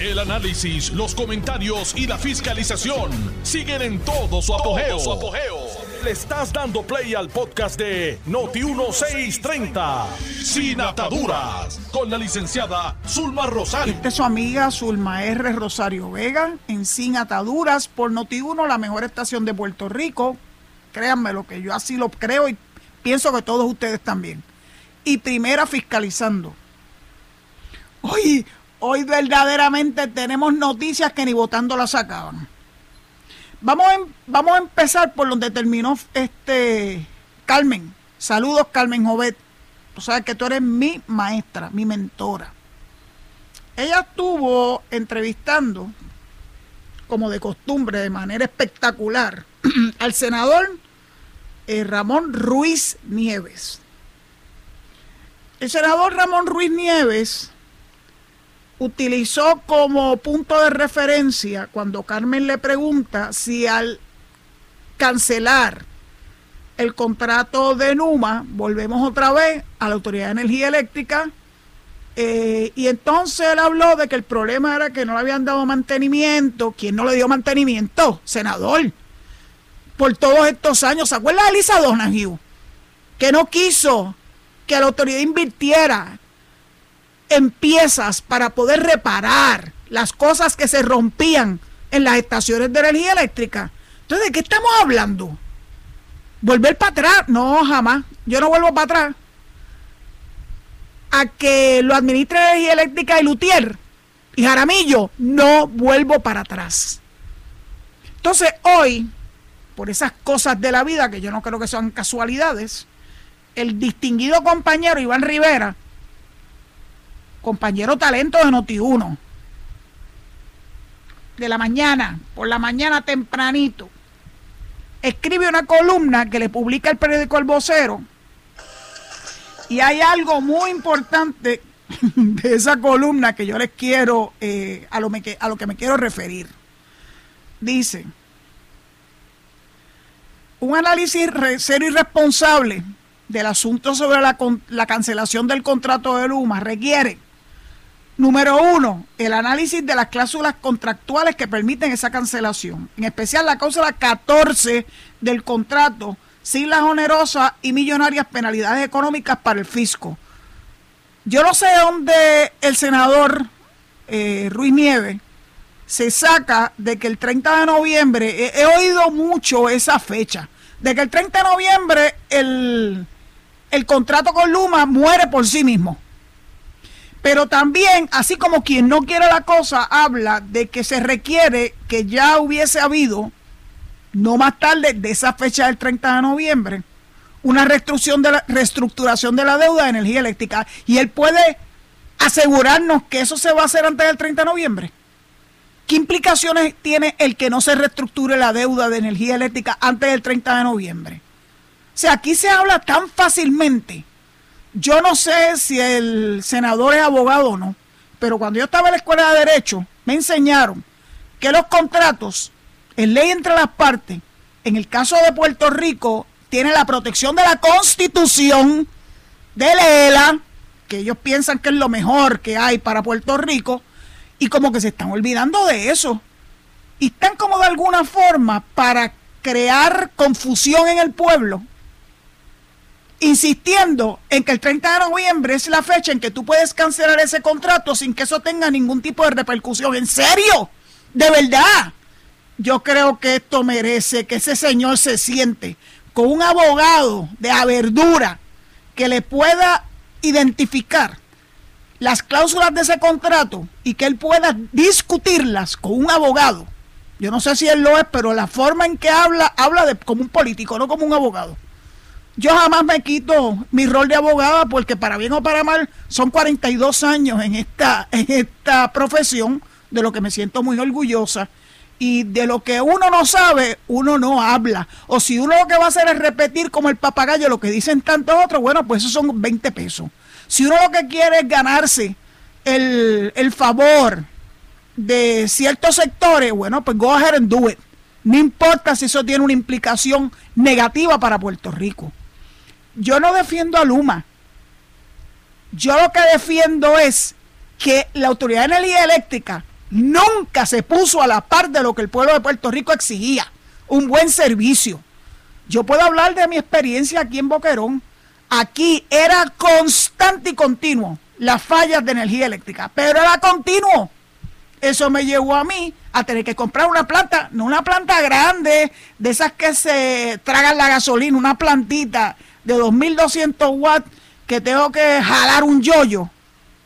El análisis, los comentarios y la fiscalización siguen en todo su apogeo. Le estás dando play al podcast de Noti1630, Sin Ataduras, con la licenciada Zulma Rosario. Esta es su amiga Zulma R. Rosario Vega, en Sin Ataduras, por Noti1, la mejor estación de Puerto Rico. Créanme lo que yo así lo creo y pienso que todos ustedes también. Y primera fiscalizando. Hoy, hoy verdaderamente tenemos noticias que ni votando las sacaban. Vamos a, em, vamos a empezar por donde terminó este Carmen. Saludos, Carmen Jovet. Tú sabes que tú eres mi maestra, mi mentora. Ella estuvo entrevistando, como de costumbre, de manera espectacular, al senador eh, Ramón Ruiz Nieves. El senador Ramón Ruiz Nieves utilizó como punto de referencia cuando Carmen le pregunta si al cancelar el contrato de Numa, volvemos otra vez a la Autoridad de Energía Eléctrica, eh, y entonces él habló de que el problema era que no le habían dado mantenimiento. ¿Quién no le dio mantenimiento? Senador. Por todos estos años. ¿Se acuerda de Elisa Donahue? Que no quiso que la autoridad invirtiera en piezas para poder reparar las cosas que se rompían en las estaciones de energía eléctrica. Entonces, ¿de qué estamos hablando? ¿Volver para atrás? No, jamás. Yo no vuelvo para atrás. A que lo administre energía eléctrica y Lutier y Jaramillo, no vuelvo para atrás. Entonces, hoy, por esas cosas de la vida que yo no creo que sean casualidades, el distinguido compañero Iván Rivera compañero talento de Noti1, de la mañana, por la mañana tempranito, escribe una columna que le publica el periódico El Vocero. Y hay algo muy importante de esa columna que yo les quiero, eh, a, lo a lo que me quiero referir. Dice, un análisis serio y responsable del asunto sobre la, la cancelación del contrato de Luma requiere Número uno, el análisis de las cláusulas contractuales que permiten esa cancelación, en especial la cláusula 14 del contrato, sin las onerosas y millonarias penalidades económicas para el fisco. Yo no sé dónde el senador eh, Ruiz Nieves se saca de que el 30 de noviembre, he, oído mucho esa fecha, de que el 30 de noviembre el, el contrato con Luma muere por sí mismo. Pero también, así como quien no quiere la cosa, habla de que se requiere que ya hubiese habido, no más tarde de esa fecha del 30 de noviembre, una reestructuración de la, deuda de energía eléctrica. Y él puede asegurarnos que eso se va a hacer antes del 30 de noviembre. ¿Qué implicaciones tiene el que no se reestructure la deuda de energía eléctrica antes del 30 de noviembre? O sea, aquí se habla tan fácilmente yo no sé si el senador es abogado o no, pero cuando yo estaba en la escuela de Derecho, me enseñaron que los contratos, en ley entre las partes, en el caso de Puerto Rico, tiene la protección de la Constitución de Lela, que ellos piensan que es lo mejor que hay para Puerto Rico, y como que se están olvidando de eso. Y están como de alguna forma para crear confusión en el pueblo insistiendo en que el 30 de noviembre es la fecha en que tú puedes cancelar ese contrato sin que eso tenga ningún tipo de repercusión. ¿En serio? ¿De verdad? Yo creo que esto merece que ese señor se siente con un abogado de verdura que le pueda identificar las cláusulas de ese contrato y que él pueda discutirlas con un abogado. Yo no sé si él lo es, pero la forma en que habla, habla de, como un político, no como un abogado. Yo jamás me quito mi rol de abogada porque para bien o para mal son 42 años en esta, en esta profesión, de lo que me siento muy orgullosa. Y de lo que uno no sabe, uno no habla. O si uno lo que va a hacer es repetir como el papagayo lo que dicen tantos otros, bueno, pues esos son 20 pesos. Si uno lo que quiere es ganarse el, el favor de ciertos sectores, bueno, pues go ahead and do it. No importa si eso tiene una implicación negativa para Puerto Rico yo no defiendo a Luma. Yo lo que defiendo es que la Autoridad de Energía Eléctrica nunca se puso a la par de lo que el pueblo de Puerto Rico exigía, un buen servicio. Yo puedo hablar de mi experiencia aquí en Boquerón. Aquí era constante y continuo las fallas de energía eléctrica, pero era continuo. Eso me llevó a mí a tener que comprar una planta, no una planta grande, de esas que se tragan la gasolina, una plantita de 2200 watts que tengo que jalar un yoyo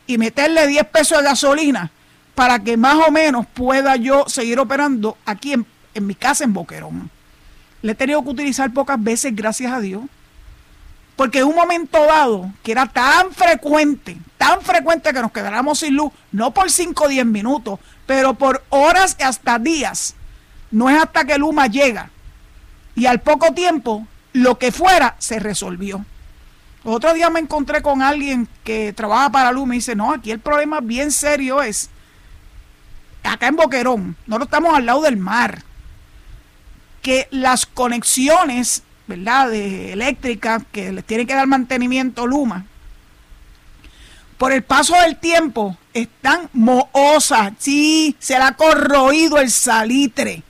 y meterle 10 pesos de gasolina para que más o menos pueda yo seguir operando aquí en, en mi casa en Boquerón. Le he tenido que utilizar pocas veces, gracias a Dios. Porque en un momento dado, que era tan frecuente, tan frecuente que nos quedáramos sin luz, no por 5 o 10 minutos, pero por horas y hasta días. No es hasta que Luma llega. Y al poco tiempo, lo que fuera se resolvió. Otro día me encontré con alguien que trabaja para Luma y dice, no, aquí el problema bien serio es, acá en Boquerón, no estamos al lado del mar, que las conexiones ¿verdad? De eléctrica que les tiene que dar mantenimiento Luma, por el paso del tiempo están mohosas, sí, se le ha corroído el salitre.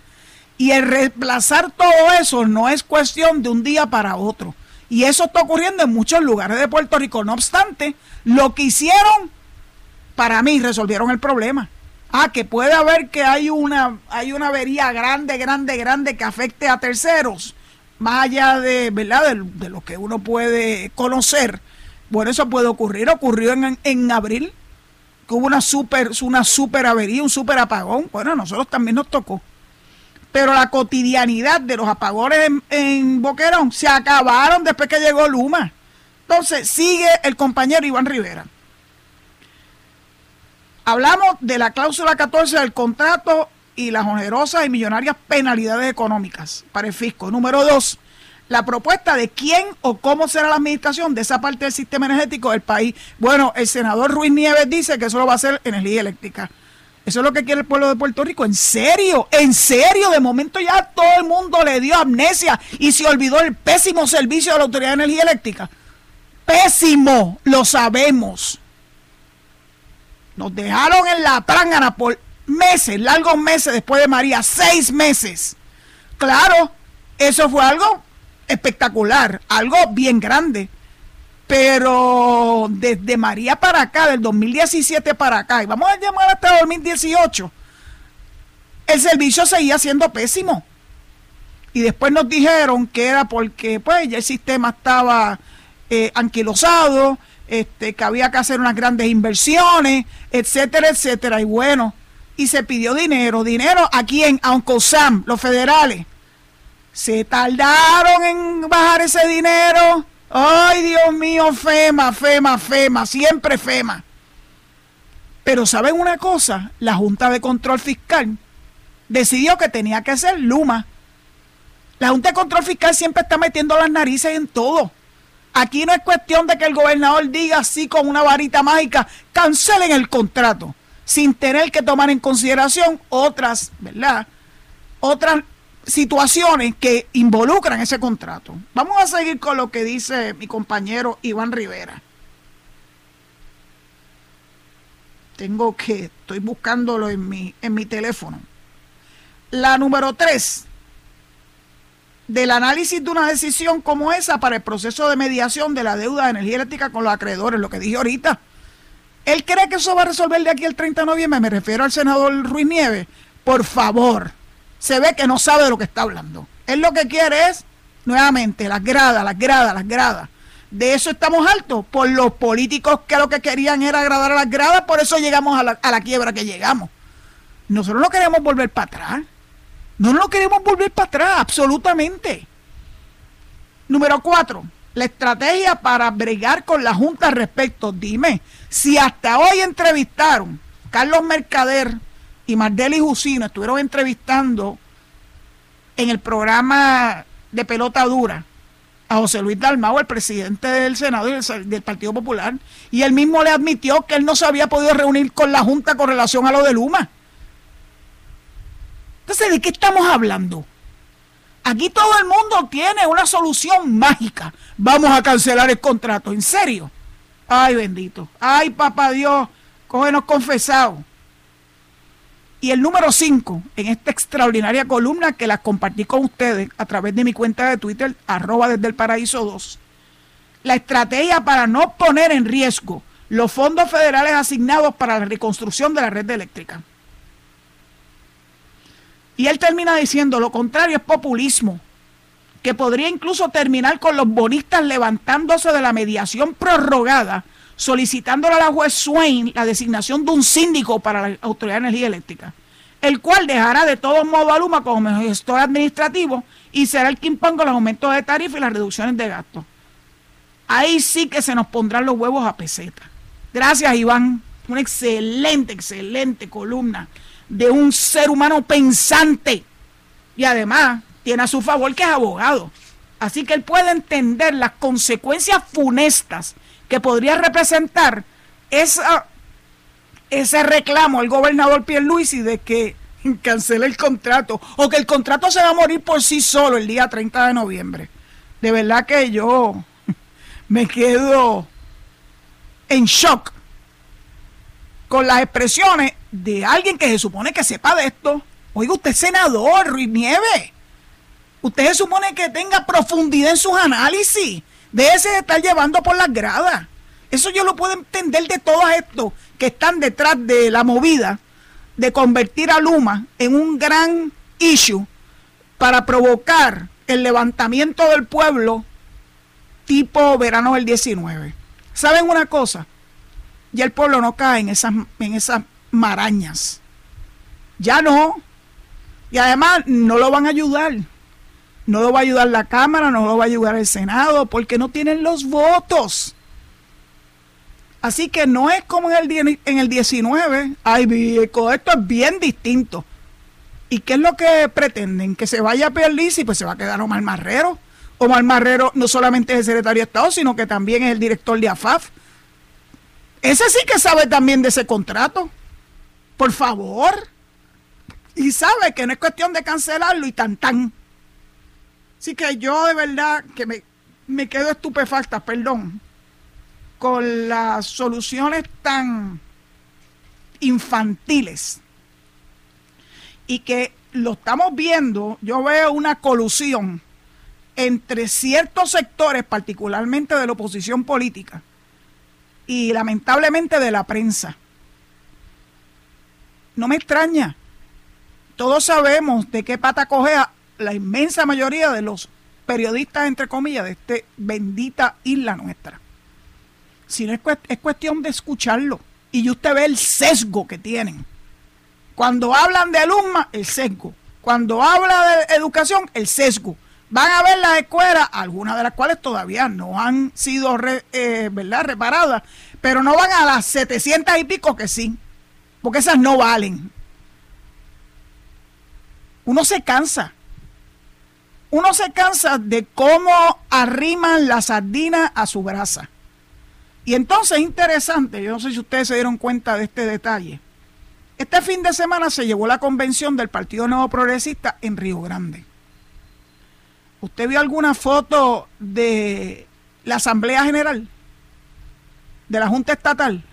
Y el reemplazar todo eso no es cuestión de un día para otro. Y eso está ocurriendo en muchos lugares de Puerto Rico. No obstante, lo que hicieron, para mí, resolvieron el problema. Ah, que puede haber que hay una, hay una avería grande, grande, grande que afecte a terceros más allá de, ¿verdad? De, lo que uno puede conocer. Bueno, eso puede ocurrir. Ocurrió en, en abril, que hubo una super, una super avería, un super apagón. Bueno, a nosotros también nos tocó. Pero la cotidianidad de los apagones en, Boquerón se acabaron después que llegó Luma. Entonces, sigue el compañero Iván Rivera. Hablamos de la cláusula 14 del contrato y las onerosas y millonarias penalidades económicas para el fisco. Número dos, la propuesta de quién o cómo será la administración de esa parte del sistema energético del país. Bueno, el senador Ruiz Nieves dice que eso lo va a hacer energía eléctrica. Eso es lo que quiere el pueblo de Puerto Rico. En serio, en serio, de momento ya todo el mundo le dio amnesia y se olvidó el pésimo servicio de la Autoridad de Energía Eléctrica. Pésimo, lo sabemos. Nos dejaron en la trángana por meses, largos meses después de María, seis meses. Claro, eso fue algo espectacular, algo bien grande. Pero desde María para acá, del 2017 para acá, y vamos a llamar hasta 2018, el servicio seguía siendo pésimo. Y después nos dijeron que era porque pues ya el sistema estaba eh, anquilosado, este, que había que hacer unas grandes inversiones, etcétera, etcétera. Y bueno, y se pidió dinero. ¿Dinero a quién? A Uncle Sam, los federales. Se tardaron en bajar ese dinero. Ay, Dios mío, FEMA, FEMA, FEMA, siempre FEMA. Pero ¿saben una cosa? La Junta de Control Fiscal decidió que tenía que ser Luma. La Junta de Control Fiscal siempre está metiendo las narices en todo. Aquí no es cuestión de que el gobernador diga así con una varita mágica, cancelen el contrato sin tener que tomar en consideración otras, ¿verdad? Otras situaciones que involucran ese contrato. Vamos a seguir con lo que dice mi compañero Iván Rivera. Tengo que, estoy buscándolo en mi, en mi teléfono. La número tres, del análisis de una decisión como esa para el proceso de mediación de la deuda de energía eléctrica con los acreedores, lo que dije ahorita ¿Él cree que eso va a resolver de aquí el 30 de noviembre? Me refiero al senador Ruiz Nieves. Por favor, se ve que no sabe de lo que está hablando. Él lo que quiere es, nuevamente, las gradas, las gradas, las gradas. De eso estamos altos, por los políticos que lo que querían era agradar a las gradas, por eso llegamos a la, a la quiebra que llegamos. Nosotros no queremos volver para atrás. No nos queremos volver para atrás, absolutamente. Número cuatro, la estrategia para bregar con la Junta al respecto. Dime, si hasta hoy entrevistaron, Carlos Mercader y Mardeli Jusino estuvieron entrevistando en el programa de pelota dura a José Luis Dalmau, el presidente del Senado y del Partido Popular, y él mismo le admitió que él no se había podido reunir con la Junta con relación a lo de Luma. Entonces, ¿de qué estamos hablando? Aquí todo el mundo tiene una solución mágica. Vamos a cancelar el contrato. ¿En serio? Ay, bendito. Ay, papá Dios, cógenos confesados. Y el número 5, en esta extraordinaria columna que la compartí con ustedes a través de mi cuenta de Twitter, arroba desde el paraíso 2, la estrategia para no poner en riesgo los fondos federales asignados para la reconstrucción de la red eléctrica. Y él termina diciendo, lo contrario es populismo, que podría incluso terminar con los bonistas levantándose de la mediación prorrogada solicitándole a la juez Swain la designación de un síndico para la Autoridad de Energía Eléctrica, el cual dejará de todos modos a Luma como gestor administrativo y será el que imponga los aumentos de tarifa y las reducciones de gastos. Ahí sí que se nos pondrán los huevos a peseta. Gracias, Iván. Una excelente, excelente columna de un ser humano pensante. Y además tiene a su favor que es abogado. Así que él puede entender las consecuencias funestas que podría representar ese reclamo al gobernador Pierluisi de que cancele el contrato o que el contrato se va a morir por sí solo el día 30 de noviembre. De verdad que yo me quedo en shock con las expresiones de alguien que se supone que sepa de esto. Oiga, usted es senador, Ruiz Nieves. Usted se supone que tenga profundidad en sus análisis ese de estar llevando por las gradas. Eso yo lo puedo entender de todos estos que están detrás de la movida de convertir a Luma en un gran issue para provocar el levantamiento del pueblo tipo verano del 19. ¿Saben una cosa? Ya el pueblo no cae en esas, en esas marañas. Ya no. Y además no lo van a ayudar. No lo va a ayudar la Cámara, no lo va a ayudar el Senado, porque no tienen los votos. Así que no es como en el, en el 19. Ay, esto es bien distinto. ¿Y qué es lo que pretenden? Que se vaya a y pues se va a quedar Omar Marrero. Omar Marrero no solamente es el secretario de Estado, sino que también es el director de AFAF. Ese sí que sabe también de ese contrato. Por favor. Y sabe que no es cuestión de cancelarlo y tan tan. Así que yo de verdad que me, quedo estupefacta, perdón, con las soluciones tan infantiles y que lo estamos viendo, yo veo una colusión entre ciertos sectores, particularmente de la oposición política y lamentablemente de la prensa. No me extraña. Todos sabemos de qué pata cogea la inmensa mayoría de los periodistas, entre comillas, de esta bendita isla nuestra. Si no es, es cuestión de escucharlo. Y usted ve el sesgo que tienen. Cuando hablan de alumna, el sesgo. Cuando habla de educación, el sesgo. Van a ver las escuelas, algunas de las cuales todavía no han sido eh, ¿verdad? reparadas, pero no van a las 700 y pico que sí, porque esas no valen. Uno se cansa uno se cansa de cómo arriman la sardina a su brasa. Y entonces es interesante, yo no sé si ustedes se dieron cuenta de este detalle. Este fin de semana se llevó la convención del Partido Nuevo Progresista en Río Grande. ¿Usted vio alguna foto de la Asamblea General? De la Junta Estatal?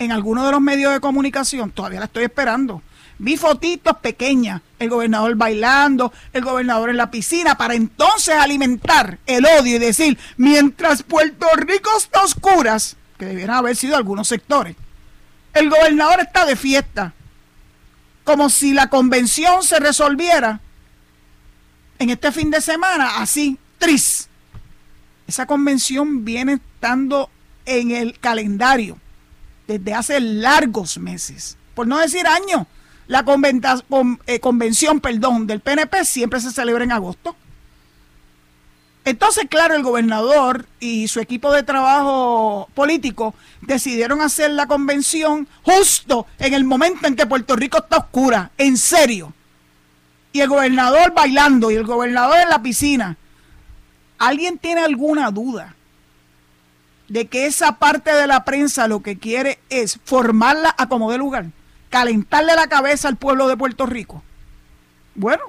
En alguno de los medios de comunicación. Todavía la estoy esperando. Vi fotitos pequeñas, el gobernador bailando, el gobernador en la piscina, para entonces alimentar el odio y decir, mientras Puerto Rico está a oscuras, que debieran haber sido algunos sectores, el gobernador está de fiesta, como si la convención se resolviera en este fin de semana, así, tris. Esa convención viene estando en el calendario desde hace largos meses, por no decir años. La eh, convención perdón, del PNP siempre se celebra en agosto. Entonces, claro, el gobernador y su equipo de trabajo político decidieron hacer la convención justo en el momento en que Puerto Rico está oscura, en serio. Y el gobernador bailando y el gobernador en la piscina. ¿Alguien tiene alguna duda de que esa parte de la prensa lo que quiere es formarla a como de lugar? Calentarle la cabeza al pueblo de Puerto Rico. Bueno,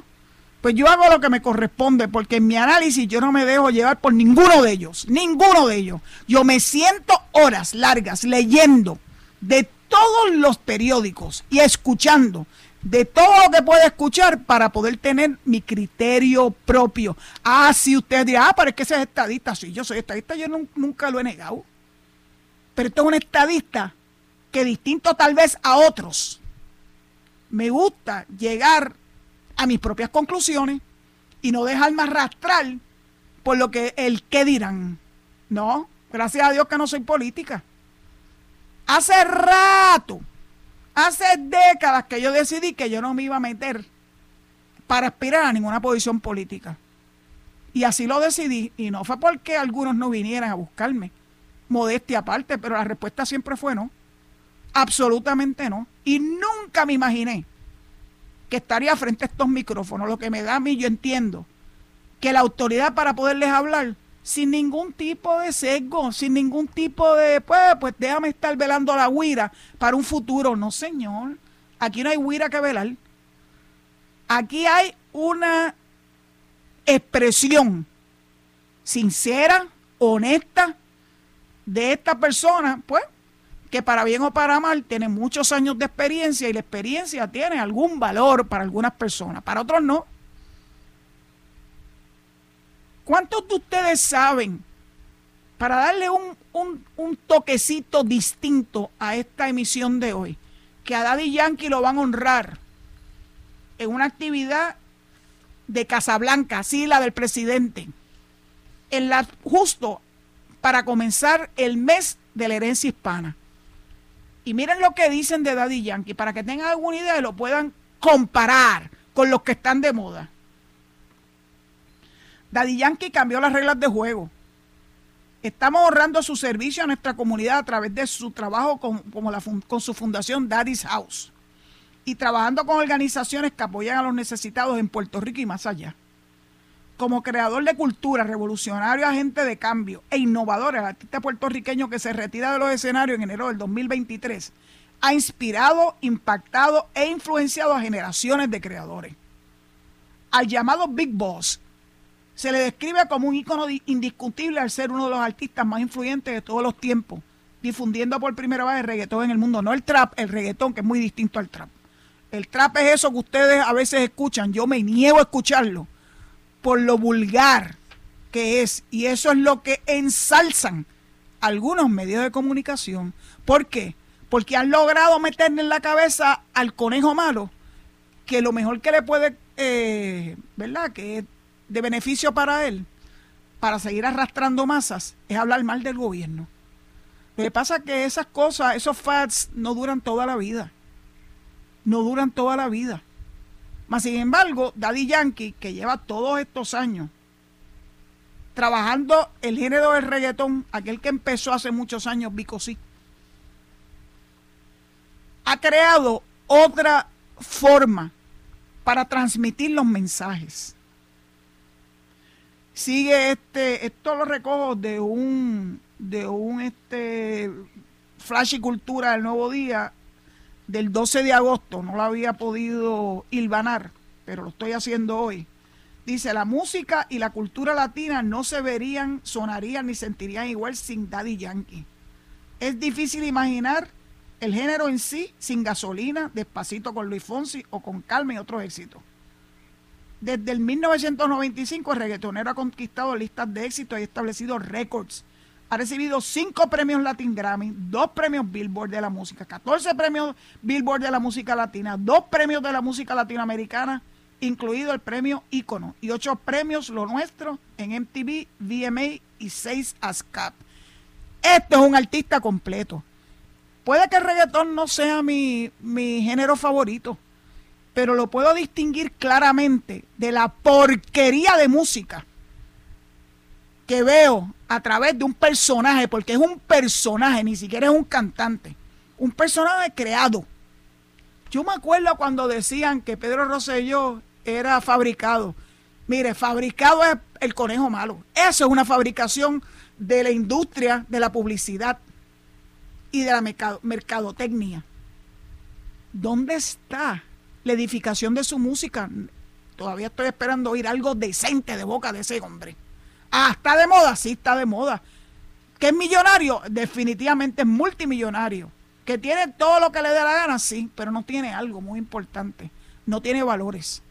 pues yo hago lo que me corresponde, porque en mi análisis yo no me dejo llevar por ninguno de ellos, ninguno de ellos. Yo me siento horas largas leyendo de todos los periódicos y escuchando de todo lo que puede escuchar para poder tener mi criterio propio. Ah, si usted dirá, ah, pero es que ese es estadista. Sí, yo soy estadista, yo nunca lo he negado. Pero esto es un estadista que distinto tal vez a otros, me gusta llegar a mis propias conclusiones y no dejarme arrastrar por lo que el qué dirán. No, gracias a Dios que no soy política. Hace rato Hace décadas que yo decidí que yo no me iba a meter para aspirar a ninguna posición política. Y así lo decidí. Y no fue porque algunos no vinieran a buscarme. Modestia aparte, pero la respuesta siempre fue no. Absolutamente no. Y nunca me imaginé que estaría frente a estos micrófonos. Lo que me da a mí, yo entiendo que la autoridad para poderles hablar sin ningún tipo de sesgo, sin ningún tipo de, pues, pues déjame estar velando la huira para un futuro. No, señor, aquí no hay huira que velar. Aquí hay una expresión sincera, honesta de esta persona, pues, que para bien o para mal tiene muchos años de experiencia y la experiencia tiene algún valor para algunas personas, para otros no. ¿Cuántos de ustedes saben, para darle un, toquecito distinto a esta emisión de hoy, que a Daddy Yankee lo van a honrar en una actividad de Casablanca, así la del presidente, en la, justo para comenzar el mes de la herencia hispana. Y miren lo que dicen de Daddy Yankee, para que tengan alguna idea y lo puedan comparar con los que están de moda. Daddy Yankee cambió las reglas de juego. Estamos ahorrando su servicio a nuestra comunidad a través de su trabajo con, con su fundación Daddy's House y trabajando con organizaciones que apoyan a los necesitados en Puerto Rico y más allá. Como creador de cultura, revolucionario, agente de cambio e innovador, el artista puertorriqueño que se retira de los escenarios en enero del 2023 ha inspirado, impactado e influenciado a generaciones de creadores. Al llamado Big Boss, se le describe como un ícono indiscutible al ser uno de los artistas más influyentes de todos los tiempos, difundiendo por primera vez el reggaetón en el mundo. No el trap, el reggaetón, que es muy distinto al trap. El trap es eso que ustedes a veces escuchan. Yo me niego a escucharlo por lo vulgar que es. Y eso es lo que ensalzan algunos medios de comunicación. ¿Por qué? Porque han logrado meterle en la cabeza al conejo malo que lo mejor que le puede, eh, ¿verdad? Que es de beneficio para él, para seguir arrastrando masas, es hablar mal del gobierno. Lo que pasa es que esas cosas, esos facts, no duran toda la vida. No duran toda la vida. Mas, sin embargo, Daddy Yankee, que lleva todos estos años trabajando el género del reggaetón, aquel que empezó hace muchos años, Vico ha creado otra forma para transmitir los mensajes. Sigue este, esto lo recojo de un, de un este Flash y Cultura del Nuevo Día del 12 de agosto, no lo había podido hilvanar, pero lo estoy haciendo hoy. Dice, la música y la cultura latina no se verían, sonarían ni sentirían igual sin Daddy Yankee. Es difícil imaginar el género en sí sin gasolina, despacito con Luis Fonsi o con Calma y otros éxitos. Desde el 1995 el reggaetonero ha conquistado listas de éxito y establecido récords. Ha recibido cinco premios Latin Grammy, dos premios Billboard de la música, 14 premios Billboard de la música latina, dos premios de la música latinoamericana, incluido el premio Icono, y ocho premios Lo Nuestro en MTV, VMA y seis ASCAP. Este es un artista completo. Puede que el reggaetón no sea mi, mi género favorito, pero lo puedo distinguir claramente de la porquería de música que veo a través de un personaje, porque es un personaje, ni siquiera es un cantante, un personaje creado. Yo me acuerdo cuando decían que Pedro Rosselló era fabricado. Mire, fabricado es el conejo malo. Eso es una fabricación de la industria de la publicidad y de la mercadotecnia. ¿Dónde está la edificación de su música. Todavía estoy esperando oír algo decente de boca de ese hombre. Ah, está de moda, sí está de moda. ¿Que es millonario? Definitivamente es multimillonario. Que tiene todo lo que le dé la gana, sí, pero no tiene algo muy importante. No tiene valores.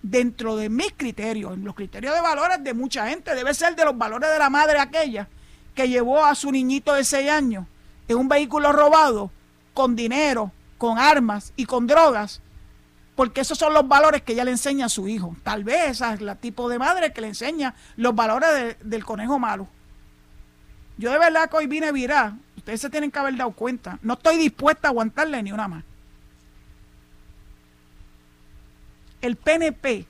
Dentro de mis criterios, en los criterios de valores de mucha gente, debe ser de los valores de la madre aquella que llevó a su niñito de 6 años en un vehículo robado, con dinero, con armas y con drogas, porque esos son los valores que ella le enseña a su hijo. Tal vez esa es la tipo de madre que le enseña los valores del conejo malo. Yo de verdad que hoy vine a virar, ustedes se tienen que haber dado cuenta, no estoy dispuesta a aguantarle ni una más. El PNP,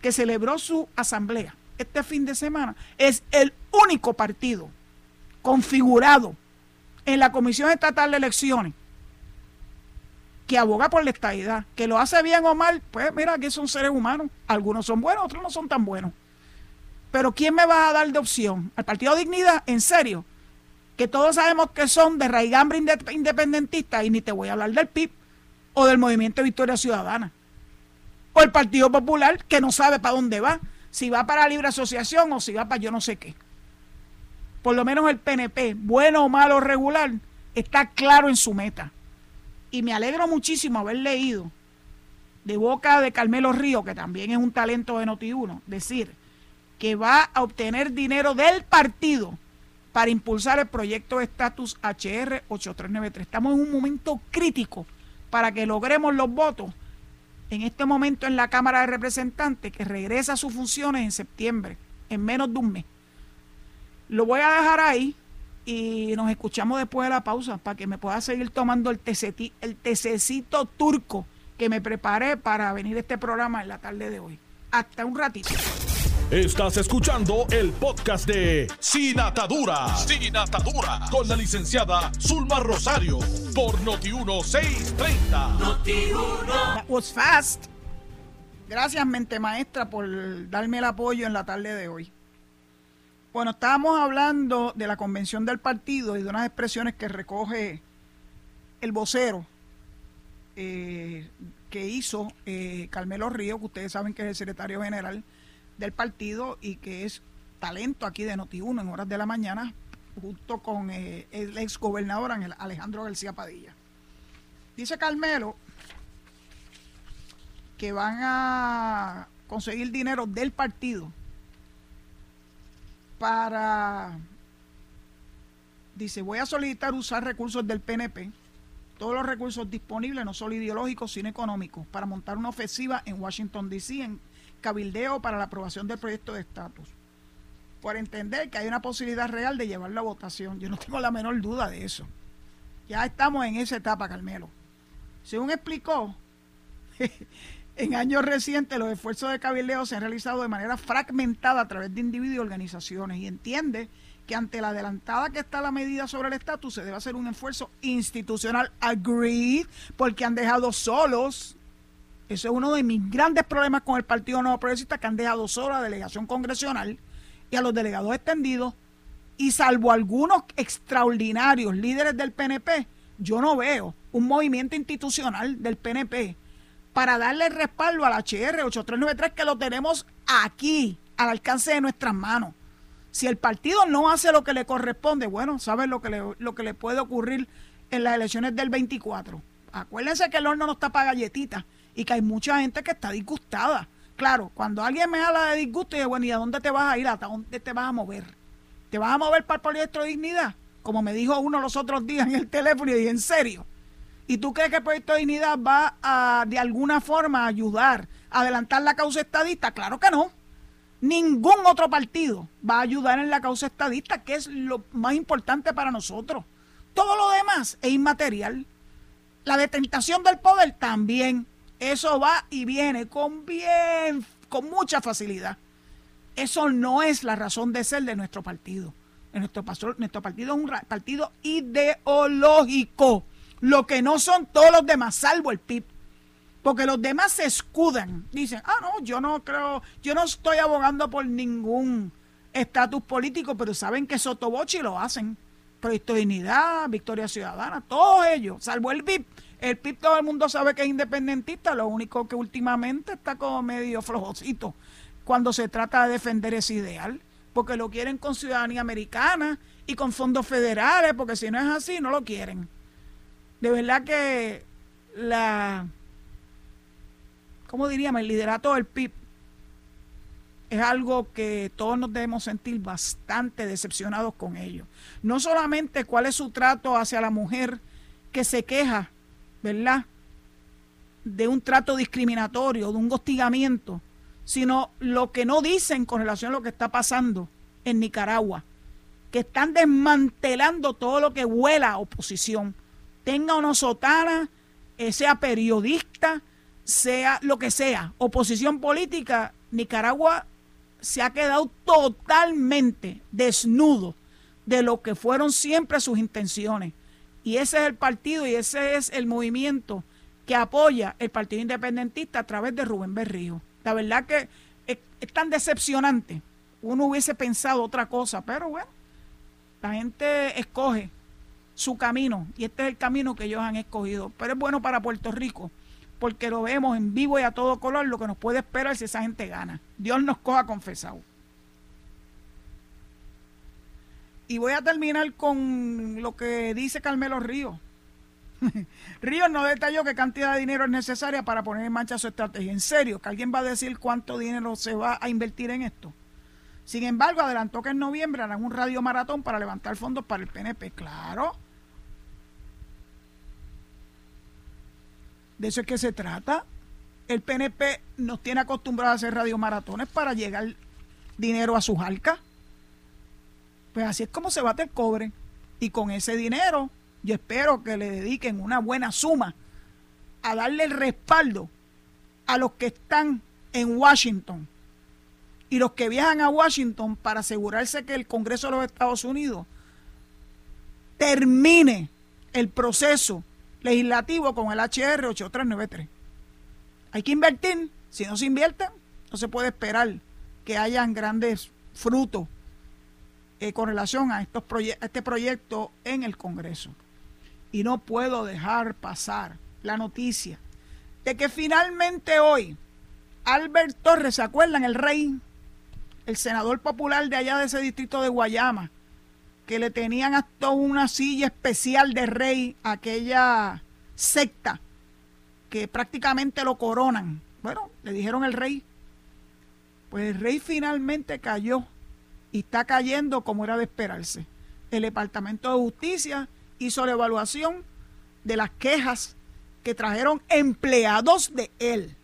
que celebró su asamblea este fin de semana, es el único partido configurado en la Comisión Estatal de Elecciones que aboga por la estadidad, que lo hace bien o mal, pues mira, que son seres humanos. Algunos son buenos, otros no son tan buenos. Pero ¿quién me va a dar de opción? ¿Al Partido Dignidad? ¿En serio? Que todos sabemos que son de raigambre independentista y ni te voy a hablar del PIB o del Movimiento Victoria Ciudadana. O el Partido Popular que no sabe para dónde va, si va para libre asociación o si va para yo no sé qué. Por lo menos el PNP, bueno o malo o regular, está claro en su meta y me alegro muchísimo haber leído de boca de Carmelo Río, que también es un talento de Noti1, decir que va a obtener dinero del partido para impulsar el proyecto de estatus HR 8393. Estamos en un momento crítico para que logremos los votos en este momento en la Cámara de Representantes, que regresa a sus funciones en septiembre, en menos de un mes. Lo voy a dejar ahí y nos escuchamos después de la pausa para que me pueda seguir tomando el, teceti, el tececito turco que me preparé para venir a este programa en la tarde de hoy. Hasta un ratito. Estás escuchando el podcast de Sin Atadura. Sin Atadura. Con la licenciada Zulma Rosario. Por Noti1630. Noti1. was fast. Gracias, mente maestra, por darme el apoyo en la tarde de hoy. Bueno, estábamos hablando de la convención del partido y de unas expresiones que recoge el vocero eh, que hizo eh, Carmelo Río, que ustedes saben que es el secretario general del partido y que es talento aquí de Noti1 en horas de la mañana, junto con eh, el ex gobernador Alejandro García Padilla. Dice Carmelo que van a conseguir dinero del partido para, dice, voy a solicitar usar recursos del PNP, todos los recursos disponibles, no solo ideológicos, sino económicos, para montar una ofensiva en Washington, D.C., en cabildeo para la aprobación del proyecto de estatus. Por entender que hay una posibilidad real de llevarlo a votación. Yo no tengo la menor duda de eso. Ya estamos en esa etapa, Carmelo. Según explicó, En años recientes, los esfuerzos de cabildeo se han realizado de manera fragmentada a través de individuos y organizaciones y entiende que ante la adelantada que está la medida sobre el estatus se debe hacer un esfuerzo institucional. Agreed porque han dejado solos eso es uno de mis grandes problemas con el Partido Nuevo Progresista que han dejado solo a la delegación congresional y a los delegados extendidos y salvo algunos extraordinarios líderes del PNP yo no veo un movimiento institucional del PNP para darle respaldo al HR 8393 que lo tenemos aquí, al alcance de nuestras manos. Si el partido no hace lo que le corresponde, bueno, ¿saben lo que le, lo que le puede ocurrir en las elecciones del 24? Acuérdense que el horno no está para galletitas y que hay mucha gente que está disgustada. Claro, cuando alguien me habla de disgusto, y bueno, ¿y a dónde te vas a ir? ¿A dónde te vas a mover? ¿Te vas a mover para el proyecto de dignidad? Como me dijo uno los otros días en el teléfono y dije, ¿en serio? ¿Y tú crees que el Proyecto de Dignidad va a, de alguna forma, ayudar a adelantar la causa estadista? Claro que no. Ningún otro partido va a ayudar en la causa estadista, que es lo más importante para nosotros. Todo lo demás es inmaterial. La detentación del poder también. Eso va y viene con bien, con mucha facilidad. Eso no es la razón de ser de nuestro partido. Nuestro, nuestro partido es un partido ideológico lo que no son todos los demás, salvo el PIB. Porque los demás se escudan. Dicen, ah, no, yo no creo, yo no estoy abogando por ningún estatus político, pero saben que Sotobochi lo hacen. Proyecto Dignidad, Victoria Ciudadana, todos ellos, salvo el PIB. El PIB todo el mundo sabe que es independentista, lo único que últimamente está como medio flojocito cuando se trata de defender ese ideal porque lo quieren con ciudadanía americana y con fondos federales, porque si no es así, no lo quieren. De verdad que la, ¿cómo diríamos? El liderato del PIB es algo que todos nos debemos sentir bastante decepcionados con ello. No solamente cuál es su trato hacia la mujer que se queja, ¿verdad? De un trato discriminatorio, de un hostigamiento, sino lo que no dicen con relación a lo que está pasando en Nicaragua, que están desmantelando todo lo que huela a oposición, tenga una sotana, eh, sea periodista, sea lo que sea, oposición política, Nicaragua se ha quedado totalmente desnudo de lo que fueron siempre sus intenciones. Y ese es el partido y ese es el movimiento que apoya el Partido Independentista a través de Rubén Berrío. La verdad que es, tan decepcionante. Uno hubiese pensado otra cosa, pero bueno, la gente escoge su camino y este es el camino que ellos han escogido. Pero es bueno para Puerto Rico porque lo vemos en vivo y a todo color lo que nos puede esperar si esa gente gana. Dios nos coja confesado. Y voy a terminar con lo que dice Carmelo Ríos. Ríos no detalló qué cantidad de dinero es necesaria para poner en marcha su estrategia. En serio, que alguien va a decir cuánto dinero se va a invertir en esto. Sin embargo, adelantó que en noviembre harán un radio maratón para levantar fondos para el PNP. Claro, De eso es que se trata. El PNP nos tiene acostumbrados a hacer radiomaratones para llegar dinero a sus arcas. Pues así es como se bate el cobre. Y con ese dinero, yo espero que le dediquen una buena suma a darle el respaldo a los que están en Washington y los que viajan a Washington para asegurarse que el Congreso de los Estados Unidos termine el proceso legislativo con el HR 8393. Hay que invertir. Si no se invierte, no se puede esperar que hayan grandes frutos eh, con relación a, estos a este proyecto en el Congreso. Y no puedo dejar pasar la noticia de que finalmente hoy Albert Torres, ¿se acuerdan? El rey, el senador popular de allá de ese distrito de Guayama, que le tenían hasta una silla especial de rey, aquella secta que prácticamente lo coronan. Bueno, le dijeron el rey. Pues el rey finalmente cayó y está cayendo como era de esperarse. El Departamento de Justicia hizo la evaluación de las quejas que trajeron empleados de él.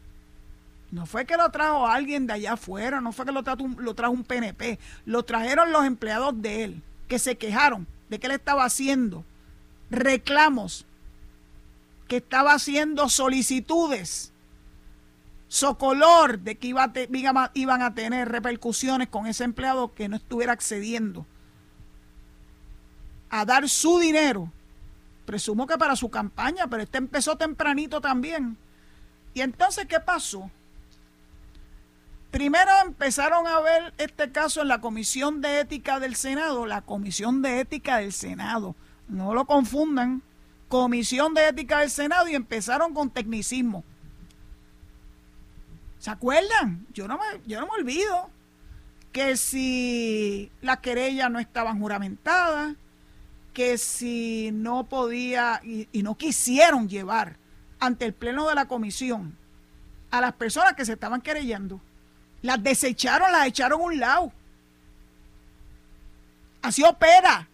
No fue que lo trajo alguien de allá afuera, no fue que lo, lo trajo un PNP, lo trajeron los empleados de él que se quejaron de que él estaba haciendo reclamos, que estaba haciendo solicitudes, socolor de que iba iban a tener repercusiones con ese empleado que no estuviera accediendo a dar su dinero. Presumo que para su campaña, pero este empezó tempranito también. Y entonces, ¿qué pasó? Primero empezaron a ver este caso en la Comisión de Ética del Senado, la Comisión de Ética del Senado. No lo confundan. Comisión de Ética del Senado y empezaron con tecnicismo. ¿Se acuerdan? Yo no me, yo no me olvido que si las querellas no estaban juramentadas, que si no podía y, y no quisieron llevar ante el pleno de la comisión a las personas que se estaban querellando las desecharon, las echaron a un lado. Así opera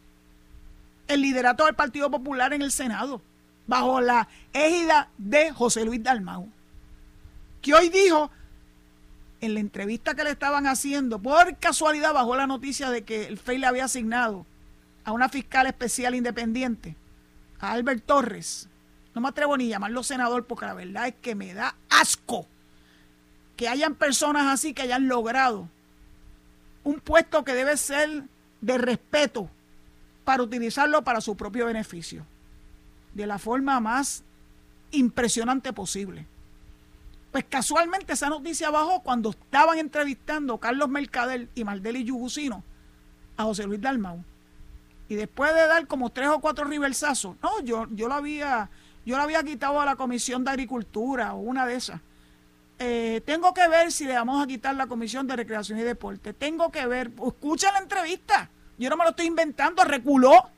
el liderato del Partido Popular en el Senado, bajo la égida de José Luis Dalmau, que hoy dijo en la entrevista que le estaban haciendo, por casualidad bajó la noticia de que el FEI le había asignado a una fiscal especial independiente, a Albert Torres. No me atrevo ni llamarlo senador porque la verdad es que me da asco que hayan personas así que hayan logrado un puesto que debe ser de respeto para utilizarlo para su propio beneficio, de la forma más impresionante posible. Pues casualmente esa noticia bajó cuando estaban entrevistando Carlos Mercader y Maldeli Yugusino a José Luis Dalmau. Y después de dar como tres o cuatro riversazos, no, yo, yo lo había, yo lo había quitado a la Comisión de Agricultura o una de esas eh, tengo que ver si le vamos a quitar la Comisión de Recreación y Deporte. Tengo que ver, escucha la entrevista. Yo no me lo estoy inventando, reculó.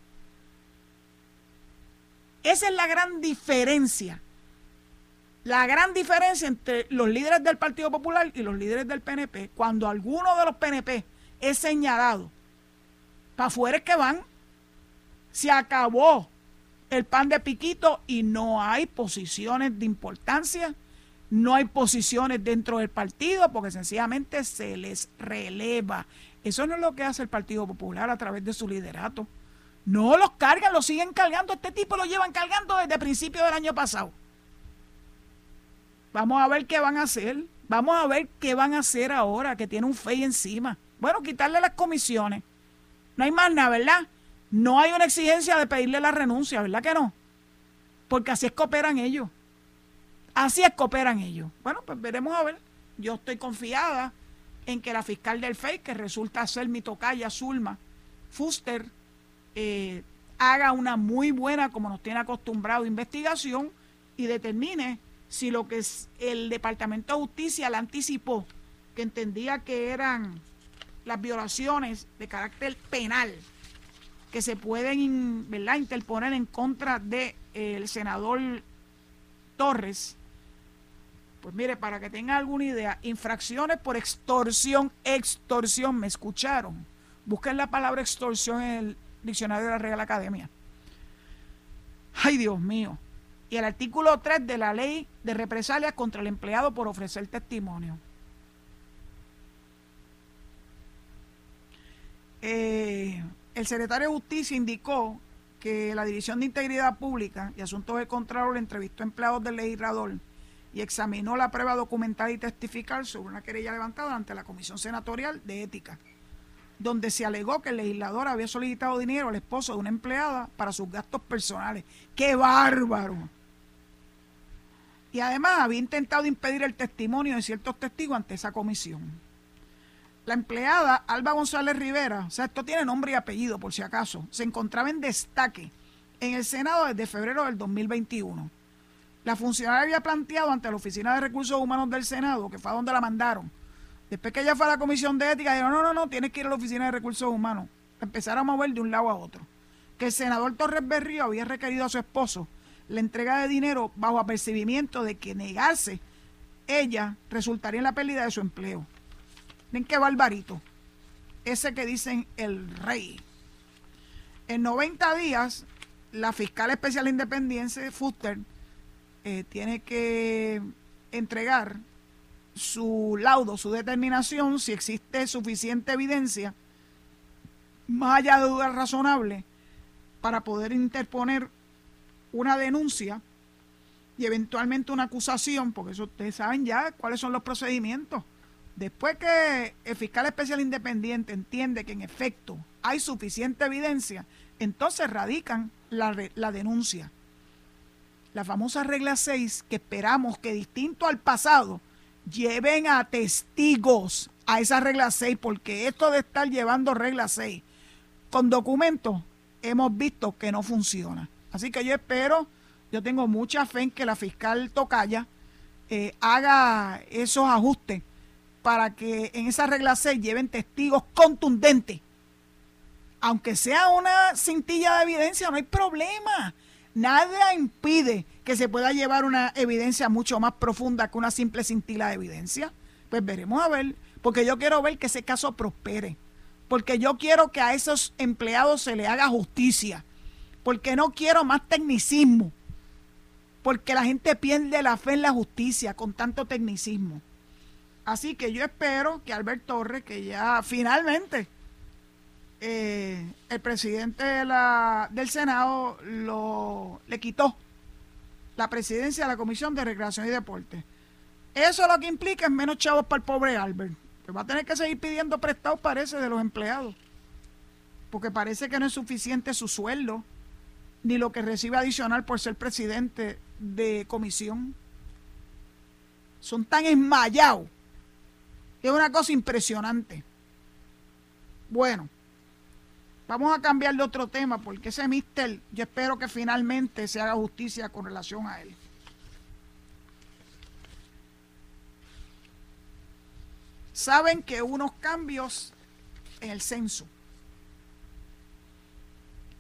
Esa es la gran diferencia. La gran diferencia entre los líderes del Partido Popular y los líderes del PNP, cuando alguno de los PNP es señalado, para afuera es que van. Se acabó el pan de piquito y no hay posiciones de importancia, no hay posiciones dentro del partido porque sencillamente se les releva. Eso no es lo que hace el Partido Popular a través de su liderato. No los cargan, los siguen cargando. Este tipo lo llevan cargando desde principio del año pasado. Vamos a ver qué van a hacer. Vamos a ver qué van a hacer ahora que tiene un FEI encima. Bueno, quitarle las comisiones. No hay más nada, ¿verdad? No hay una exigencia de pedirle la renuncia, ¿verdad que no? Porque así es que operan ellos. Así es que operan ellos. Bueno, pues veremos a ver. Yo estoy confiada en que la fiscal del FEI, que resulta ser mi tocaya Zulma Fuster, eh, haga una muy buena, como nos tiene acostumbrado, investigación y determine si lo que es el Departamento de Justicia le anticipó, que entendía que eran las violaciones de carácter penal que se pueden interponer en contra del de, senador Torres, pues mire, para que tenga alguna idea, infracciones por extorsión, extorsión, me escucharon. Busquen la palabra extorsión en el diccionario de la Real Academia. Ay, Dios mío. Y el artículo 3 de la ley de represalias contra el empleado por ofrecer testimonio. Eh, el secretario de Justicia indicó que la División de Integridad Pública y Asuntos de Contralor entrevistó a empleados del legislador y examinó la prueba documental y testificar sobre una querella levantada ante la Comisión Senatorial de Ética, donde se alegó que el legislador había solicitado dinero al esposo de una empleada para sus gastos personales. ¡Qué bárbaro! Y además había intentado impedir el testimonio de ciertos testigos ante esa comisión la empleada Alba González Rivera, o sea, esto tiene nombre y apellido por si acaso, se encontraba en destaque en el Senado desde febrero del 2021. La funcionaria había planteado ante la Oficina de Recursos Humanos del Senado, que fue a donde la mandaron. Después que ella fue a la Comisión de Ética, dijeron, no, no, no, tienes que ir a la Oficina de Recursos Humanos. Empezaron a mover de un lado a otro. Que el senador Torres Berrío había requerido a su esposo la entrega de dinero bajo apercibimiento de que negarse ella resultaría en la pérdida de su empleo. Ven qué barbarito. Ese que dicen el rey. En 90 días, la fiscal especial independiente, Fuster, eh, tiene que entregar su laudo, su determinación, si existe suficiente evidencia, más allá de dudas razonables, para poder interponer una denuncia y eventualmente una acusación, porque eso ustedes saben ya cuáles son los procedimientos. Después que el fiscal especial independiente entiende que en efecto hay suficiente evidencia, entonces radican la, la denuncia. La famosa regla 6 que esperamos que distinto al pasado lleven a testigos a esa regla 6, porque esto de estar llevando regla 6 con documentos hemos visto que no funciona. Así que yo espero, yo tengo mucha fe en que la fiscal Tocaya eh, haga esos ajustes para que en esa regla 6 lleven testigos contundentes. Aunque sea una cintilla de evidencia, no hay problema. Nada impide que se pueda llevar una evidencia mucho más profunda que una simple cintila de evidencia. Pues veremos a ver, porque yo quiero ver que ese caso prospere. Porque yo quiero que a esos empleados se le haga justicia. Porque no quiero más tecnicismo. Porque la gente pierde la fe en la justicia con tanto tecnicismo. Así que yo espero que Albert Torres, que ya finalmente eh, el presidente del Senado lo, le quitó la presidencia de la Comisión de Recreación y Deporte. Eso lo que implica es menos chavos para el pobre Albert. Que va a tener que seguir pidiendo prestados, parece, de los empleados. Porque parece que no es suficiente su sueldo, ni lo que recibe adicional por ser presidente de comisión. Son tan esmayados es una cosa impresionante. Bueno, vamos a cambiar de otro tema porque ese mister, yo espero que finalmente se haga justicia con relación a él. saben que unos cambios en el censo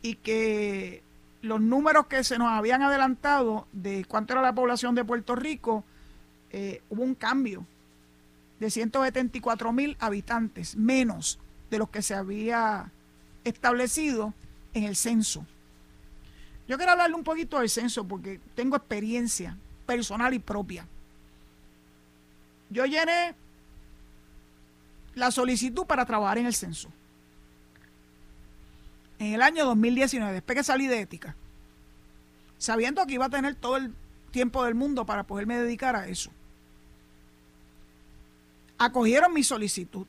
y que los números que se nos habían adelantado de cuánto era la población de Puerto Rico, eh, hubo un cambio de 174 mil habitantes, menos de los que se había establecido en el censo. Yo quiero hablarle un poquito del censo porque tengo experiencia personal y propia. Yo llené la solicitud para trabajar en el censo. En el año 2019, después que salí de ética, sabiendo que iba a tener todo el tiempo del mundo para poderme dedicar a eso. Acogieron mi solicitud.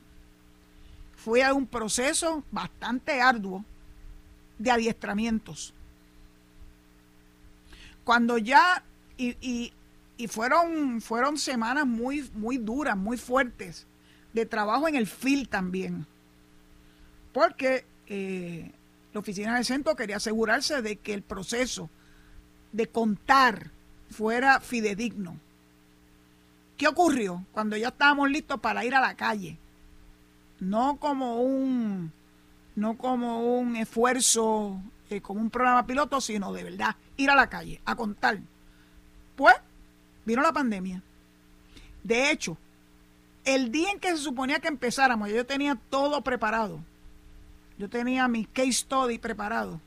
Fui a un proceso bastante arduo de adiestramientos. Cuando ya, y, fueron, fueron semanas muy, muy duras, muy fuertes, de trabajo en el FIL también. Porque eh, la oficina del centro quería asegurarse de que el proceso de contar fuera fidedigno. ¿Qué ocurrió cuando ya estábamos listos para ir a la calle? No como un, no como un esfuerzo, eh, como un programa piloto, sino de verdad, ir a la calle a contar. Pues vino la pandemia. De hecho, el día en que se suponía que empezáramos, yo tenía todo preparado. Yo tenía mi case study preparado.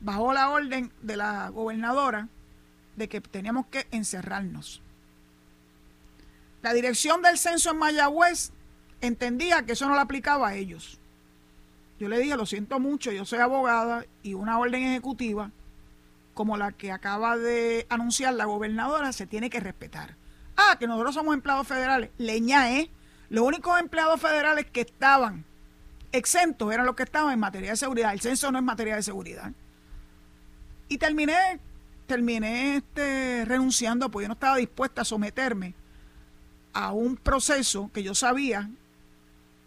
Bajó la orden de la gobernadora de que teníamos que encerrarnos. La dirección del censo en Mayagüez entendía que eso no lo aplicaba a ellos. Yo le dije, lo siento mucho, yo soy abogada y una orden ejecutiva como la que acaba de anunciar la gobernadora se tiene que respetar. Ah, que nosotros somos empleados federales. Leña es. Los únicos empleados federales que estaban exentos eran los que estaban en materia de seguridad. El censo no es materia de seguridad. Y terminé, terminé este, renunciando porque yo no estaba dispuesta a someterme a un proceso que yo sabía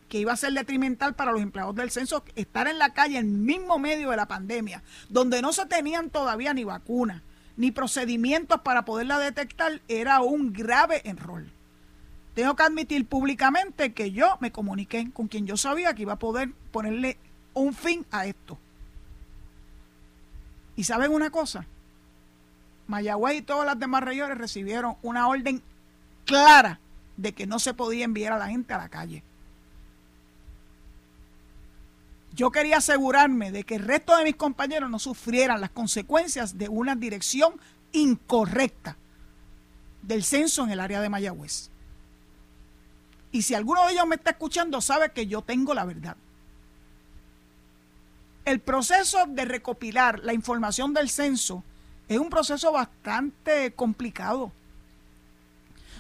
que iba a ser detrimental para los empleados del censo, estar en la calle en el mismo medio de la pandemia, donde no se tenían todavía ni vacunas, ni procedimientos para poderla detectar, era un grave error. Tengo que admitir públicamente que yo me comuniqué con quien yo sabía que iba a poder ponerle un fin a esto. Y saben una cosa, Mayagüez y todas las demás regiones recibieron una orden clara de que no se podía enviar a la gente a la calle. Yo quería asegurarme de que el resto de mis compañeros no sufrieran las consecuencias de una dirección incorrecta del censo en el área de Mayagüez. Y si alguno de ellos me está escuchando, sabe que yo tengo la verdad. El proceso de recopilar la información del censo es un proceso bastante complicado.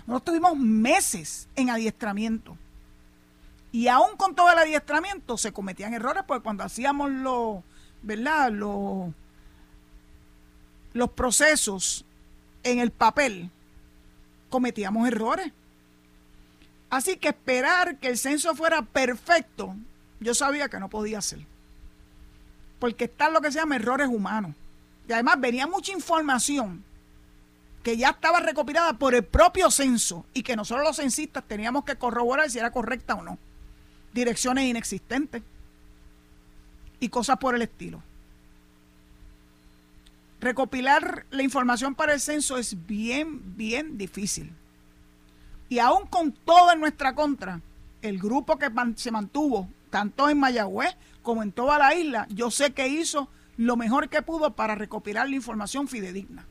Nosotros tuvimos meses en adiestramiento. Y aún con todo el adiestramiento se cometían errores, porque cuando hacíamos los, ¿verdad? Los, los procesos en el papel, cometíamos errores. Así que esperar que el censo fuera perfecto, yo sabía que no podía ser. Porque están lo que se llama errores humanos. Y además venía mucha información que ya estaba recopilada por el propio censo y que nosotros los censistas teníamos que corroborar si era correcta o no. Direcciones inexistentes y cosas por el estilo. Recopilar la información para el censo es bien, bien difícil. Y aún con todo en nuestra contra, el grupo que se mantuvo tanto en Mayagüez como en toda la isla, yo sé que hizo lo mejor que pudo para recopilar la información fidedigna.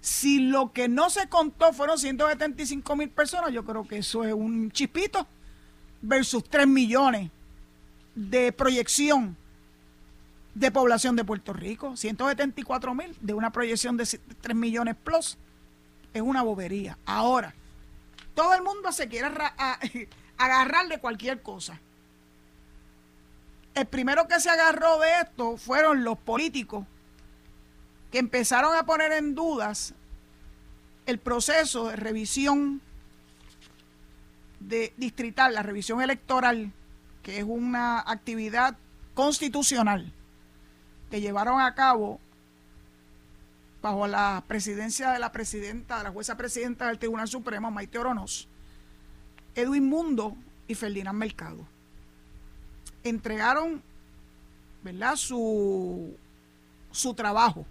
Si lo que no se contó fueron 175 mil personas, yo creo que eso es un chispito versus 3 millones de proyección de población de Puerto Rico. 174 mil de una proyección de 3 millones plus es una bobería. Ahora, todo el mundo se quiere agarrar de cualquier cosa. El primero que se agarró de esto fueron los políticos que empezaron a poner en dudas el proceso de revisión de distrital, la revisión electoral, que es una actividad constitucional que llevaron a cabo bajo la presidencia de la presidenta, de la jueza presidenta del Tribunal Supremo, Maite Oronos, Edwin Mundo y Ferdinand Mercado. Entregaron, ¿verdad?, su, su trabajo.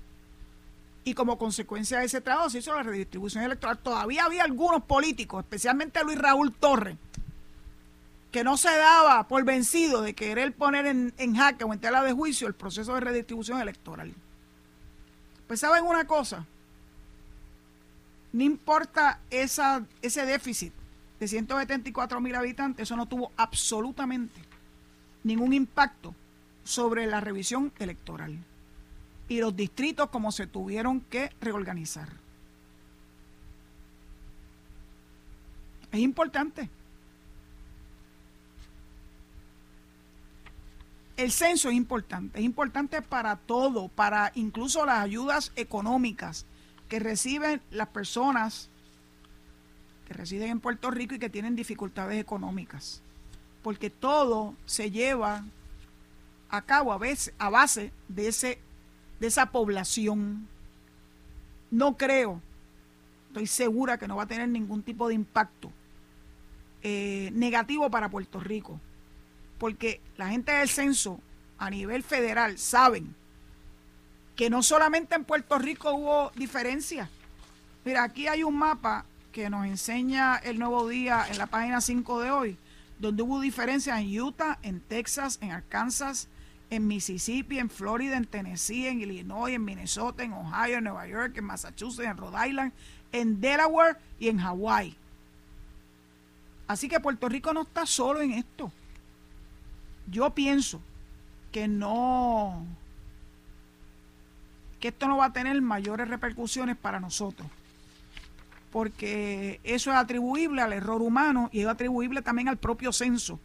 Y como consecuencia de ese trabajo se hizo la redistribución electoral. Todavía había algunos políticos, especialmente Luis Raúl Torres, que no se daba por vencido de querer poner en, en jaque o en tela de juicio el proceso de redistribución electoral. Pues saben una cosa, no importa ese déficit de 174 mil habitantes, eso no tuvo absolutamente ningún impacto sobre la revisión electoral y los distritos como se tuvieron que reorganizar. Es importante. El censo es importante, es importante para todo, para incluso las ayudas económicas que reciben las personas que residen en Puerto Rico y que tienen dificultades económicas. Porque todo se lleva a cabo a, veces, a base de, ese, de esa población. No creo, estoy segura que no va a tener ningún tipo de impacto eh, negativo para Puerto Rico. Porque la gente del censo a nivel federal saben que no solamente en Puerto Rico hubo diferencias. Mira, aquí hay un mapa que nos enseña el nuevo día en la página 5 de hoy, donde hubo diferencias en Utah, en Texas, en Arkansas, en Mississippi, en Florida, en Tennessee, en Illinois, en Minnesota, en Ohio, en Nueva York, en Massachusetts, en Rhode Island, en Delaware y en Hawái. Así que Puerto Rico no está solo en esto. Yo pienso que no, que esto no va a tener mayores repercusiones para nosotros porque eso es atribuible al error humano y es atribuible también al propio censo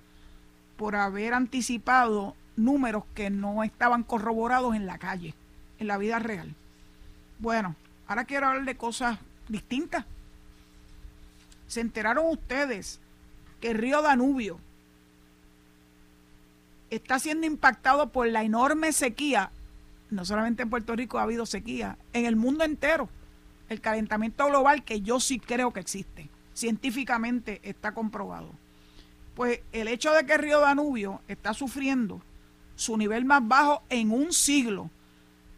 por haber anticipado números que no estaban corroborados en la calle, en la vida real. Bueno, ahora quiero hablar de cosas distintas. ¿Se enteraron ustedes que el río Danubio está siendo impactado por la enorme sequía? No solamente en Puerto Rico ha habido sequía, en el mundo entero el calentamiento global que yo sí creo que existe. Científicamente está comprobado. Pues el hecho de que el río Danubio está sufriendo su nivel más bajo en un siglo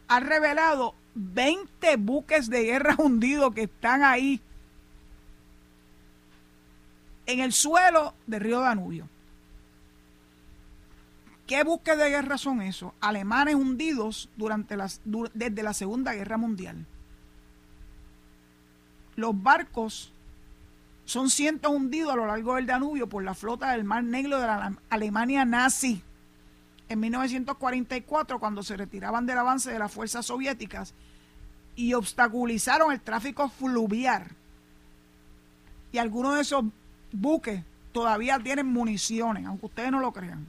ha revelado 20 buques de guerra hundidos que están ahí en el suelo del río Danubio. ¿Qué buques de guerra son esos? Alemanes hundidos durante desde la Segunda Guerra Mundial. Los barcos son cientos hundidos a lo largo del Danubio por la flota del Mar Negro de la Alemania nazi. En 1944, cuando se retiraban del avance de las fuerzas soviéticas y obstaculizaron el tráfico fluvial. Y algunos de esos buques todavía tienen municiones, aunque ustedes no lo crean.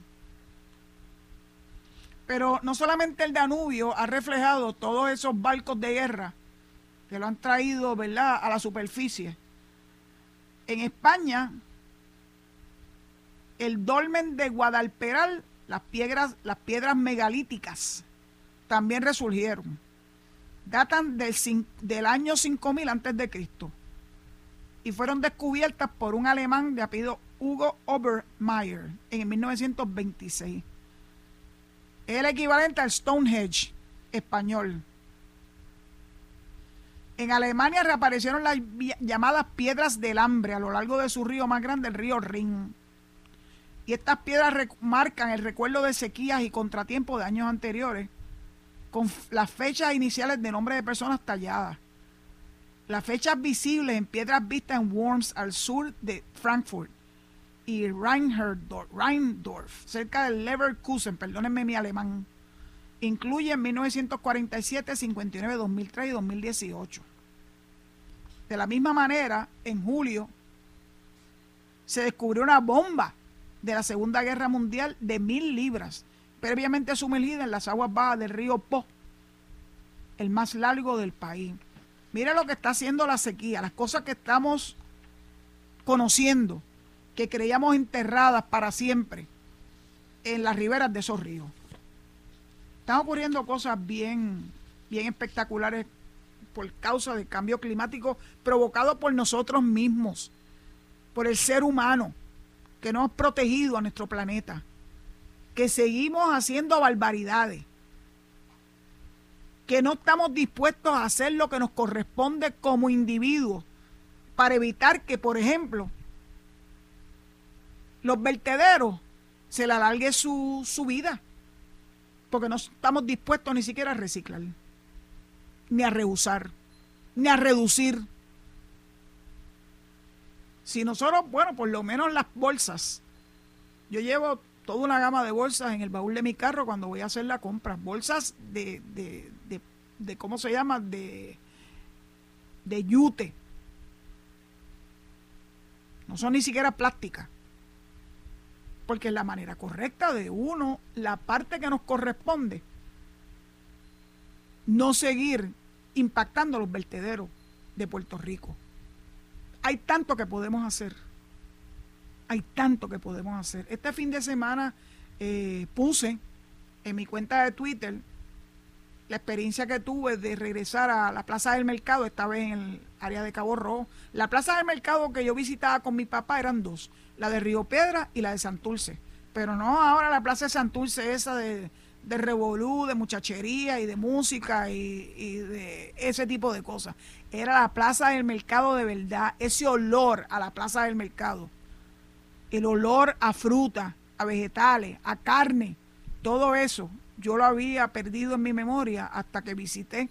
Pero no solamente el Danubio ha reflejado todos esos barcos de guerra que lo han traído, ¿verdad?, a la superficie. En España, el dolmen de Guadalperal, las piedras, las piedras megalíticas, también resurgieron. Datan del, del año 5000 antes de Cristo y fueron descubiertas por un alemán de apellido Hugo Obermeier en 1926. Es el equivalente al Stonehenge español. En Alemania reaparecieron las llamadas piedras del hambre a lo largo de su río más grande, el río Rin. Y estas piedras marcan el recuerdo de sequías y contratiempos de años anteriores, con las fechas iniciales de nombres de personas talladas. Las fechas visibles en piedras vistas en Worms al sur de Frankfurt y Rheindorf, cerca de Leverkusen, perdónenme mi alemán, incluyen 1947, 59, 2003 y 2018. De la misma manera, en julio se descubrió una bomba de la Segunda Guerra Mundial de mil libras, previamente sumergida en las aguas bajas del río Po, el más largo del país. Mira lo que está haciendo la sequía, las cosas que estamos conociendo, que creíamos enterradas para siempre en las riberas de esos ríos. Están ocurriendo cosas bien, bien espectaculares por causa del cambio climático provocado por nosotros mismos, por el ser humano. Que no hemos protegido a nuestro planeta, que seguimos haciendo barbaridades, que no estamos dispuestos a hacer lo que nos corresponde como individuos para evitar que, por ejemplo, los vertederos se le alargue su, su vida, porque no estamos dispuestos ni siquiera a reciclar, ni a reusar, ni a reducir. Si nosotros, bueno, por lo menos las bolsas, yo llevo toda una gama de bolsas en el baúl de mi carro cuando voy a hacer la compra, bolsas de, de, de, de ¿cómo se llama? De, de yute. No son ni siquiera plásticas porque es la manera correcta de uno, la parte que nos corresponde, no seguir impactando los vertederos de Puerto Rico. Hay tanto que podemos hacer. Hay tanto que podemos hacer. Este fin de semana eh, puse en mi cuenta de Twitter la experiencia que tuve de regresar a la Plaza del Mercado, esta vez en el área de Cabo Rojo. La Plaza del Mercado que yo visitaba con mi papá eran dos la de Río Piedra y la de Santurce. Pero no ahora la plaza de Santurce esa de, de revolú, de muchachería y de música y, de ese tipo de cosas. Era la plaza del mercado de verdad, ese olor a la plaza del mercado. El olor a fruta, a vegetales, a carne, todo eso yo lo había perdido en mi memoria hasta que visité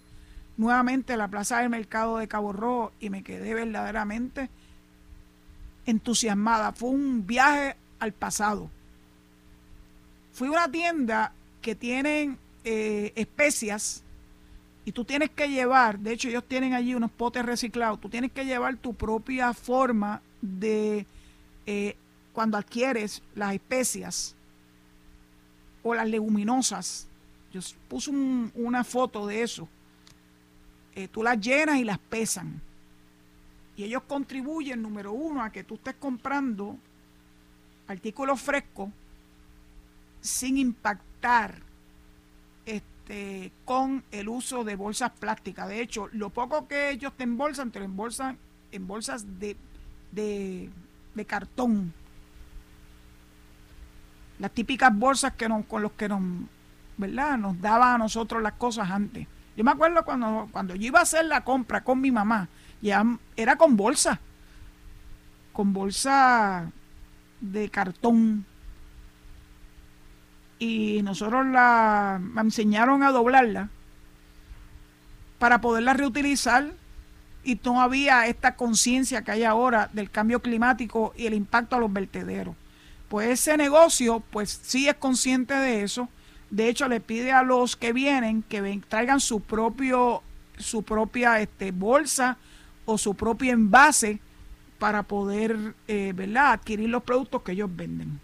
nuevamente la plaza del mercado de Cabo Rojo y me quedé verdaderamente entusiasmada. Fue un viaje al pasado. Fui a una tienda que tienen eh, especias y tú tienes que llevar, de hecho ellos tienen allí unos potes reciclados, tú tienes que llevar tu propia forma de eh, cuando adquieres las especias o las leguminosas. Yo puse un, una foto de eso. Eh, tú las llenas y las pesan y ellos contribuyen, número uno, a que tú estés comprando artículos frescos sin impactar este, con el uso de bolsas plásticas. De hecho, lo poco que ellos te embolsan, te lo embolsan en bolsas de, de, cartón. Las típicas bolsas que nos, con los que nos, ¿verdad? nos daban a nosotros las cosas antes. Yo me acuerdo cuando, cuando yo iba a hacer la compra con mi mamá, ya era con bolsa, con bolsa de cartón. Y nosotros la enseñaron a doblarla para poderla reutilizar y no había esta conciencia que hay ahora del cambio climático y el impacto a los vertederos. Pues ese negocio, pues sí es consciente de eso. De hecho, le pide a los que vienen que traigan su propio, su propia este, bolsa o su propio envase para poder eh, ¿verdad? adquirir los productos que ellos venden.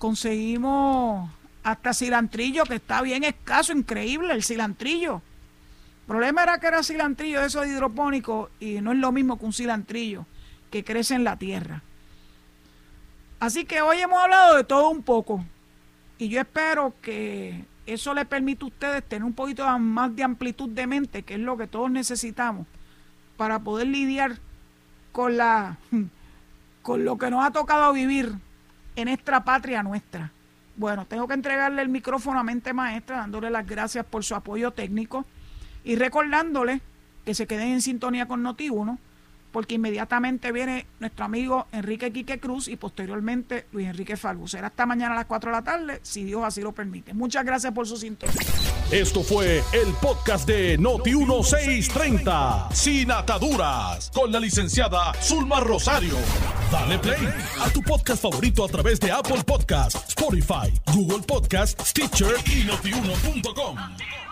Conseguimos hasta cilantrillo, que está bien escaso, increíble el cilantrillo. El problema era que era cilantrillo de esos hidropónicos y no es lo mismo que un cilantrillo que crece en la tierra. Así que hoy hemos hablado de todo un poco y yo espero que eso le permita a ustedes tener un poquito más de amplitud de mente, que es lo que todos necesitamos para poder lidiar con la con lo que nos ha tocado vivir en esta patria nuestra. Bueno, tengo que entregarle el micrófono a Mente Maestra, dándole las gracias por su apoyo técnico y recordándole que se queden en sintonía con Noti1 porque inmediatamente viene nuestro amigo Enrique Quique Cruz y posteriormente Luis Enrique Falvo. Será hasta mañana a las 4 de la tarde, si Dios así lo permite. Muchas gracias por su sintonía. Esto fue el podcast de Noti1630, sin ataduras, con la licenciada Zulma Rosario. Dale play a tu podcast favorito a través de Apple Podcasts, Spotify, Google Podcasts, Stitcher y notiuno.com.